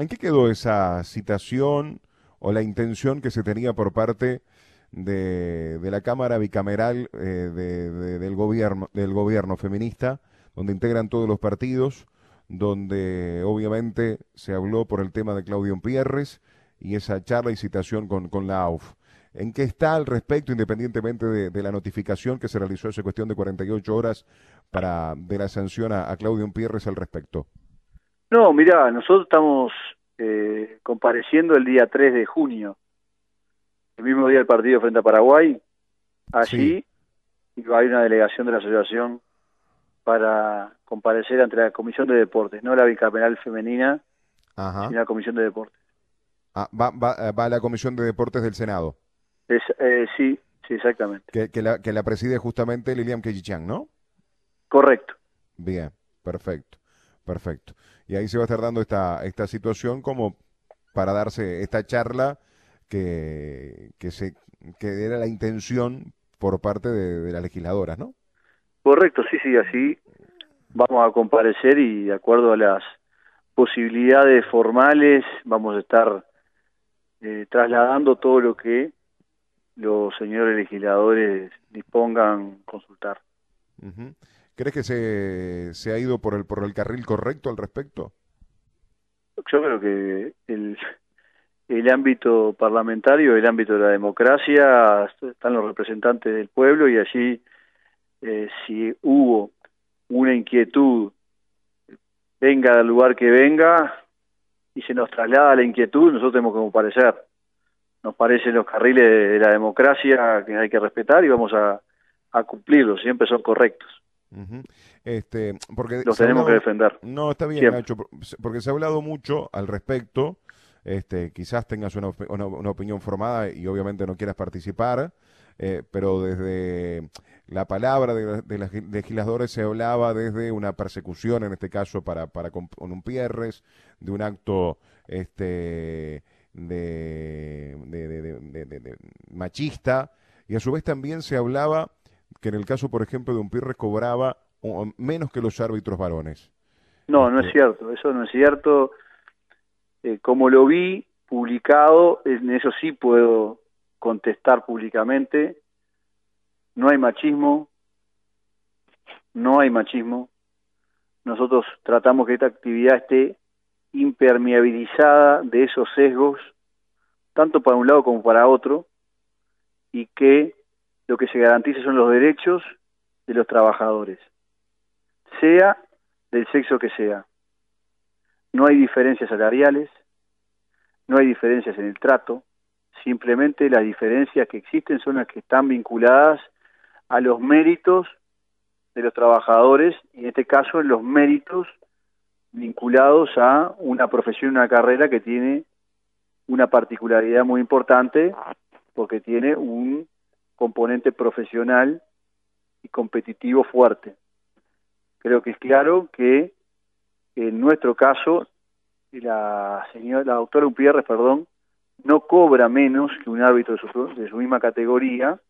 ¿En qué quedó esa citación o la intención que se tenía por parte de, la Cámara Bicameral eh, del, gobierno, del gobierno feminista, donde integran todos los partidos, donde obviamente se habló por el tema de Claudio Pierres y esa charla y citación con, la AUF. ¿En qué está al respecto, independientemente de, la notificación que se realizó hace cuestión de 48 horas para de la sanción a, Claudio Pierres al respecto? No, mira, nosotros estamos eh, compareciendo el día 3 de junio, el mismo día del partido frente a Paraguay. Allí hay una delegación de la asociación para comparecer ante la Comisión de Deportes, no la bicameral femenina, sino la Comisión de Deportes. Ah, va, va, va a la Comisión de Deportes del Senado. Eh, sí, sí, exactamente. Que, la, que la preside justamente Lilian Kejichang, ¿no? Correcto. Bien, perfecto, perfecto. Y ahí se va a estar dando esta, esta situación como para darse esta charla que, que, se, que era la intención por parte de, de las legisladoras, ¿no? Correcto, sí, sí, así vamos a comparecer y de acuerdo a las posibilidades formales vamos a estar eh, trasladando todo lo que los señores legisladores dispongan consultar. ¿Crees que se, se ha ido por el, por el carril correcto al respecto? Yo creo que el, el ámbito parlamentario, el ámbito de la democracia, están los representantes del pueblo y allí eh, si hubo una inquietud, venga del lugar que venga, y se nos traslada la inquietud, nosotros tenemos que comparecer nos parecen los carriles de la democracia que hay que respetar y vamos a, cumplirlos, siempre son correctos. Este, porque los tenemos que defender. No, está bien, Nacho, porque se ha hablado mucho al respecto. Este, quizás tengas una, una, opinión formada y obviamente no quieras participar, eh, pero desde la palabra de, de los legisladores se hablaba desde una persecución, en este caso para, para con un Pierres, de un acto este, de, de, machista, y a su vez también se hablaba que en el caso, por ejemplo, de un Pirres cobraba menos que los árbitros varones. No, no es este cierto, eso no es cierto. Eh, como lo vi publicado, en eso sí puedo contestar públicamente, no hay machismo, no hay machismo. Nosotros tratamos que esta actividad esté impermeabilizada de esos sesgos, tanto para un lado como para otro, y que lo que se garantice son los derechos de los trabajadores, sea del sexo que sea. No hay diferencias salariales, no hay diferencias en el trato, simplemente las diferencias que existen son las que están vinculadas a los méritos de los trabajadores y en este caso en los méritos vinculados a una profesión, una carrera que tiene una particularidad muy importante porque tiene un componente profesional y competitivo fuerte. Creo que es claro que en nuestro caso la señora, la doctora Upierres, perdón, no cobra menos que un árbitro de su, de su misma categoría.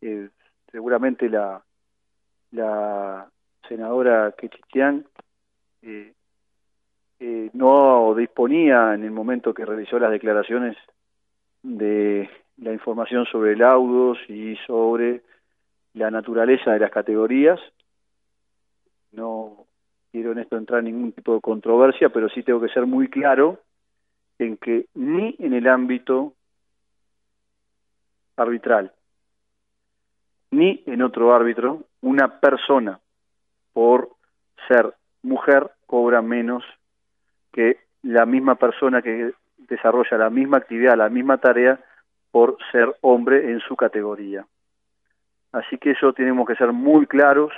Eh, seguramente la, la senadora Quechichian eh, eh, no disponía en el momento que realizó las declaraciones de la información sobre laudos y sobre la naturaleza de las categorías. No quiero en esto entrar en ningún tipo de controversia, pero sí tengo que ser muy claro en que ni en el ámbito arbitral, ni en otro árbitro, una persona por ser mujer cobra menos que la misma persona que desarrolla la misma actividad, la misma tarea, por ser hombre en su categoría. Así que eso tenemos que ser muy claros,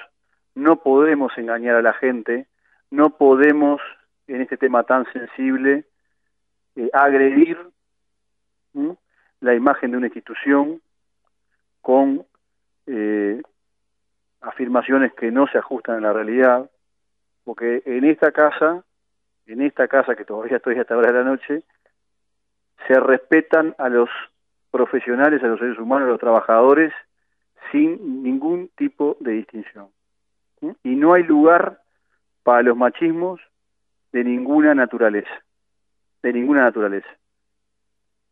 no podemos engañar a la gente, no podemos, en este tema tan sensible, eh, agredir la imagen de una institución con eh, afirmaciones que no se ajustan a la realidad, porque en esta casa, en esta casa que todavía estoy hasta ahora de la noche, se respetan a los profesionales, a los seres humanos, a los trabajadores, sin ningún tipo de distinción. Y no hay lugar para los machismos de ninguna naturaleza. de ninguna naturaleza.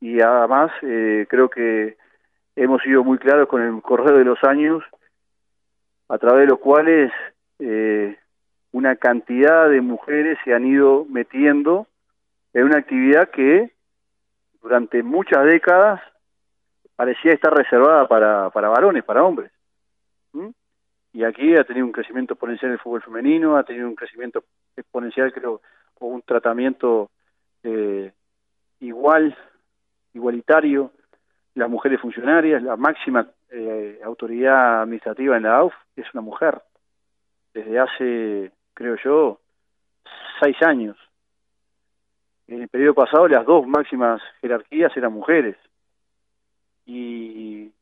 Y además eh, creo que hemos sido muy claros con el correr de los años, a través de los cuales eh, una cantidad de mujeres se han ido metiendo en una actividad que durante muchas décadas parecía estar reservada para, para varones, para hombres. Y aquí ha tenido un crecimiento exponencial el fútbol femenino, ha tenido un crecimiento exponencial, creo, o un tratamiento eh, igual, igualitario, las mujeres funcionarias, la máxima eh, autoridad administrativa en la AUF es una mujer, desde hace, creo yo, seis años. En el periodo pasado las dos máximas jerarquías eran mujeres y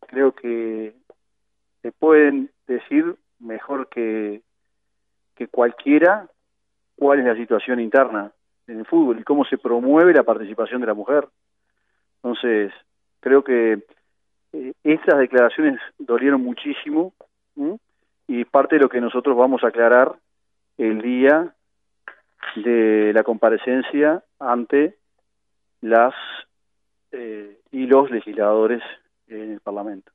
creo que se pueden decir mejor que, que cualquiera cuál es la situación interna en el fútbol y cómo se promueve la participación de la mujer. Entonces, creo que eh, estas declaraciones dolieron muchísimo y parte de lo que nosotros vamos a aclarar el día de la comparecencia ante las y los legisladores en el Parlamento.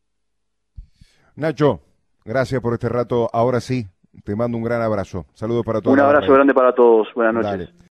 Nacho, gracias por este rato. Ahora sí, te mando un gran abrazo. Saludos para todos. Un abrazo grande para todos. Buenas noches.